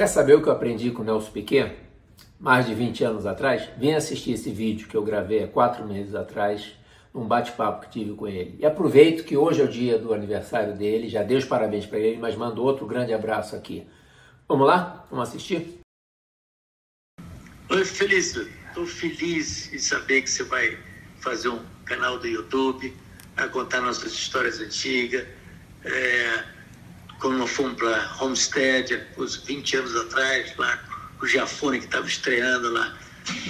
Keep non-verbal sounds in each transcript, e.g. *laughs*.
Quer saber o que eu aprendi com o Nelson Piquet? Mais de 20 anos atrás? Vem assistir esse vídeo que eu gravei há quatro meses atrás, num bate-papo que tive com ele. E aproveito que hoje é o dia do aniversário dele, já dei os parabéns para ele, mas mando outro grande abraço aqui. Vamos lá? Vamos assistir? Oi, Felício. Estou feliz em saber que você vai fazer um canal do YouTube, a contar nossas histórias antigas. É nós fomos para Homestead, uns 20 anos atrás, lá o Giafone que estava estreando lá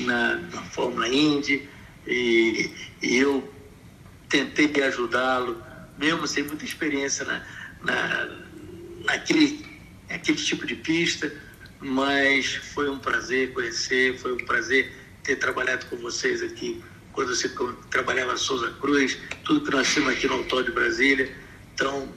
na, na Fórmula Indy, e, e eu tentei ajudá-lo, mesmo sem muita experiência na, na, naquele, naquele tipo de pista, mas foi um prazer conhecer, foi um prazer ter trabalhado com vocês aqui, quando você trabalhava Souza Cruz, tudo que nós temos aqui no Autódromo de Brasília. Então,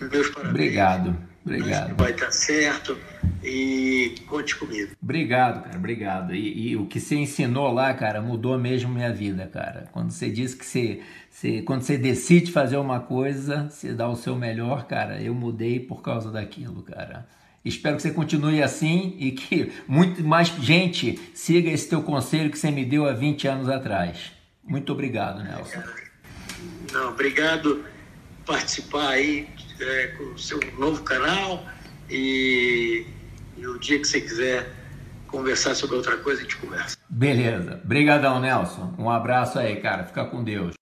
meus parabéns. Obrigado, obrigado. Vai estar certo e conte comigo. Obrigado, cara, obrigado. E, e, o que você ensinou lá, cara, mudou mesmo minha vida, cara. Quando você diz que você, você, quando você decide fazer uma coisa, você dá o seu melhor, cara. Eu mudei por causa daquilo, cara. Espero que você continue assim e que muito mais gente siga esse teu conselho que você me deu há 20 anos atrás. Muito obrigado, Nelson. Não, obrigado participar aí é, com o seu novo canal e, e, o dia que você quiser conversar sobre outra coisa, a gente conversa. Beleza. Obrigadão, Nelson. Um abraço aí, cara. Fica com Deus.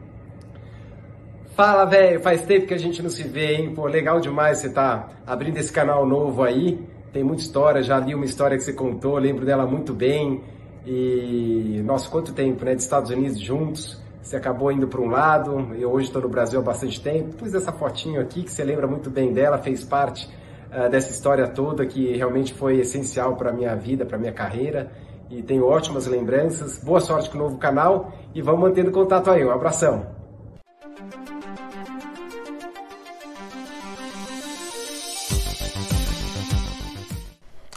Fala, velho. Faz tempo que a gente não se vê, hein? Pô, legal demais você tá abrindo esse canal novo aí. Tem muita história, já li uma história que você contou, lembro dela muito bem. E, nossa, quanto tempo, né? De Estados Unidos juntos. Você acabou indo para um lado, eu hoje estou no Brasil há bastante tempo. Pus essa fotinho aqui que você lembra muito bem dela, fez parte uh, dessa história toda que realmente foi essencial para a minha vida, para a minha carreira. E tenho ótimas lembranças. Boa sorte com o novo canal e vamos mantendo contato aí. Um abração.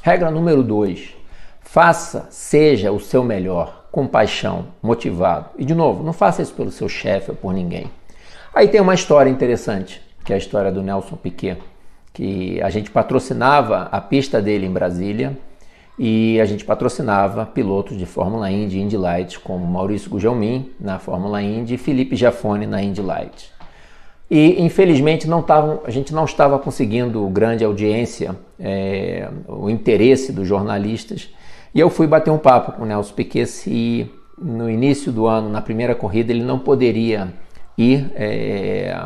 Regra número 2. Faça, seja o seu melhor com paixão, motivado. E de novo, não faça isso pelo seu chefe ou por ninguém. Aí tem uma história interessante, que é a história do Nelson Piquet, que a gente patrocinava a pista dele em Brasília e a gente patrocinava pilotos de Fórmula Indy e Indy Light, como Maurício Gugelmin na Fórmula Indy e Felipe Giafone na Indy Light. E infelizmente não tavam, a gente não estava conseguindo grande audiência, é, o interesse dos jornalistas e eu fui bater um papo com o Nelson Piquet se no início do ano, na primeira corrida, ele não poderia ir é,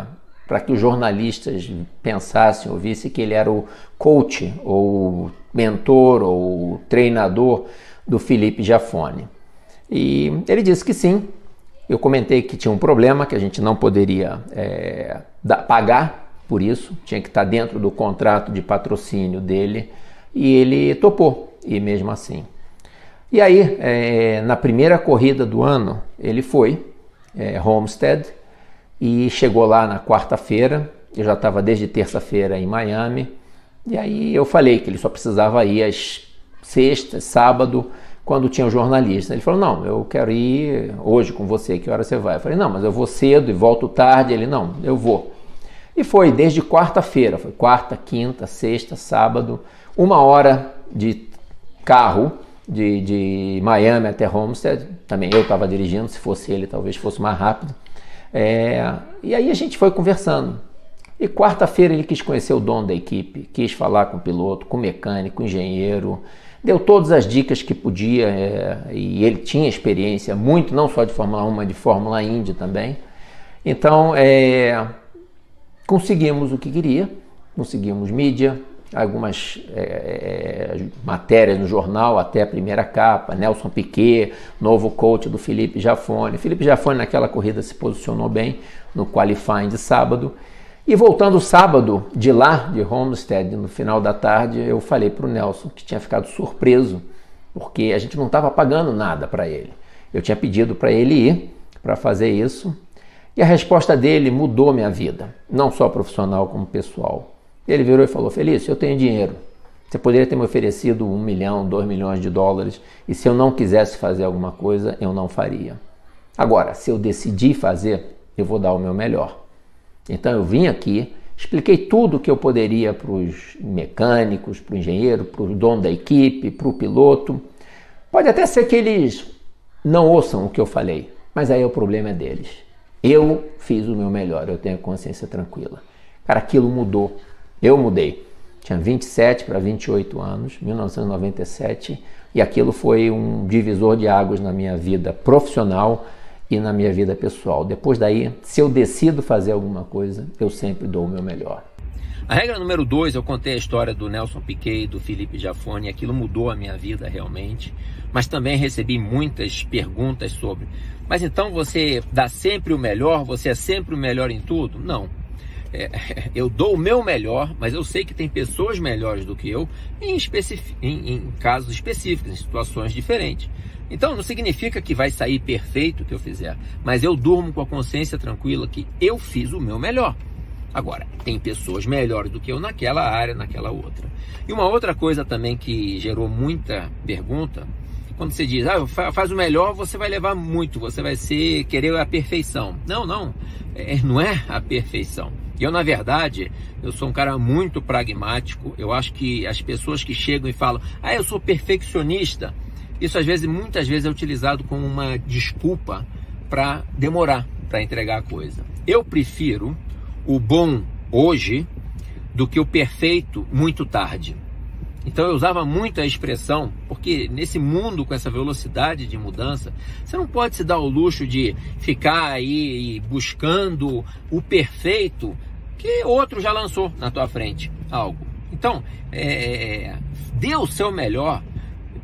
para que os jornalistas pensassem, ouvissem que ele era o coach, ou mentor, ou treinador do Felipe Jafone. E ele disse que sim. Eu comentei que tinha um problema, que a gente não poderia é, pagar por isso, tinha que estar dentro do contrato de patrocínio dele, e ele topou, e mesmo assim. E aí, é, na primeira corrida do ano, ele foi, é, Homestead, e chegou lá na quarta-feira. Eu já estava desde terça-feira em Miami. E aí eu falei que ele só precisava ir às sextas, sábado, quando tinha o jornalista. Ele falou: Não, eu quero ir hoje com você, que hora você vai? Eu falei: Não, mas eu vou cedo e volto tarde. Ele: Não, eu vou. E foi desde quarta-feira, foi quarta, quinta, sexta, sábado, uma hora de carro de, de Miami até Homestead. Também eu estava dirigindo, se fosse ele, talvez fosse mais rápido. É, e aí a gente foi conversando. E quarta-feira ele quis conhecer o dono da equipe, quis falar com o piloto, com o mecânico, com o engenheiro, deu todas as dicas que podia é, e ele tinha experiência muito, não só de Fórmula 1, mas de Fórmula Indy também. Então, é, conseguimos o que queria, conseguimos mídia, algumas é, é, matérias no jornal, até a primeira capa, Nelson Piquet, novo coach do Felipe Jafone. Felipe Jafone naquela corrida se posicionou bem no qualifying de sábado. E voltando sábado de lá, de Homestead, no final da tarde, eu falei para o Nelson que tinha ficado surpreso, porque a gente não estava pagando nada para ele. Eu tinha pedido para ele ir para fazer isso, e a resposta dele mudou minha vida, não só profissional como pessoal. Ele virou e falou: Felício, eu tenho dinheiro. Você poderia ter me oferecido um milhão, dois milhões de dólares, e se eu não quisesse fazer alguma coisa, eu não faria. Agora, se eu decidir fazer, eu vou dar o meu melhor. Então eu vim aqui, Expliquei tudo o que eu poderia para os mecânicos, para o engenheiro, para o dono da equipe, para o piloto. Pode até ser que eles não ouçam o que eu falei, mas aí o problema é deles. Eu fiz o meu melhor, eu tenho consciência tranquila. Cara, aquilo mudou. Eu mudei. Tinha 27 para 28 anos, 1997, e aquilo foi um divisor de águas na minha vida profissional e na minha vida pessoal. Depois daí, se eu decido fazer alguma coisa, eu sempre dou o meu melhor. A regra número dois, eu contei a história do Nelson Piquet, do Felipe Jafone, aquilo mudou a minha vida realmente, mas também recebi muitas perguntas sobre. Mas então você dá sempre o melhor, você é sempre o melhor em tudo? Não. É, *laughs* eu dou o meu melhor, mas eu sei que tem pessoas melhores do que eu em, em, em casos específicos, em situações diferentes. Então não significa que vai sair perfeito o que eu fizer, mas eu durmo com a consciência tranquila que eu fiz o meu melhor. Agora, tem pessoas melhores do que eu naquela área, naquela outra. E uma outra coisa também que gerou muita pergunta, quando você diz, ah, faz o melhor, você vai levar muito, você vai ser querer a perfeição. Não, não, é, não é a perfeição. Eu, na verdade, eu sou um cara muito pragmático. Eu acho que as pessoas que chegam e falam, ah, eu sou perfeccionista, isso às vezes, muitas vezes é utilizado como uma desculpa para demorar para entregar a coisa. Eu prefiro o bom hoje do que o perfeito muito tarde. Então eu usava muito a expressão, porque nesse mundo com essa velocidade de mudança, você não pode se dar o luxo de ficar aí buscando o perfeito que outro já lançou na tua frente algo. Então, é, dê o seu melhor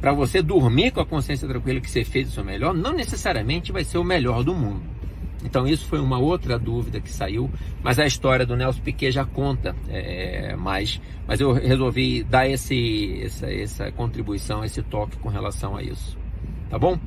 para você dormir com a consciência tranquila que você fez o seu melhor, não necessariamente vai ser o melhor do mundo. Então isso foi uma outra dúvida que saiu, mas a história do Nelson Piquet já conta é, mais, mas eu resolvi dar esse, essa, essa contribuição, esse toque com relação a isso. Tá bom?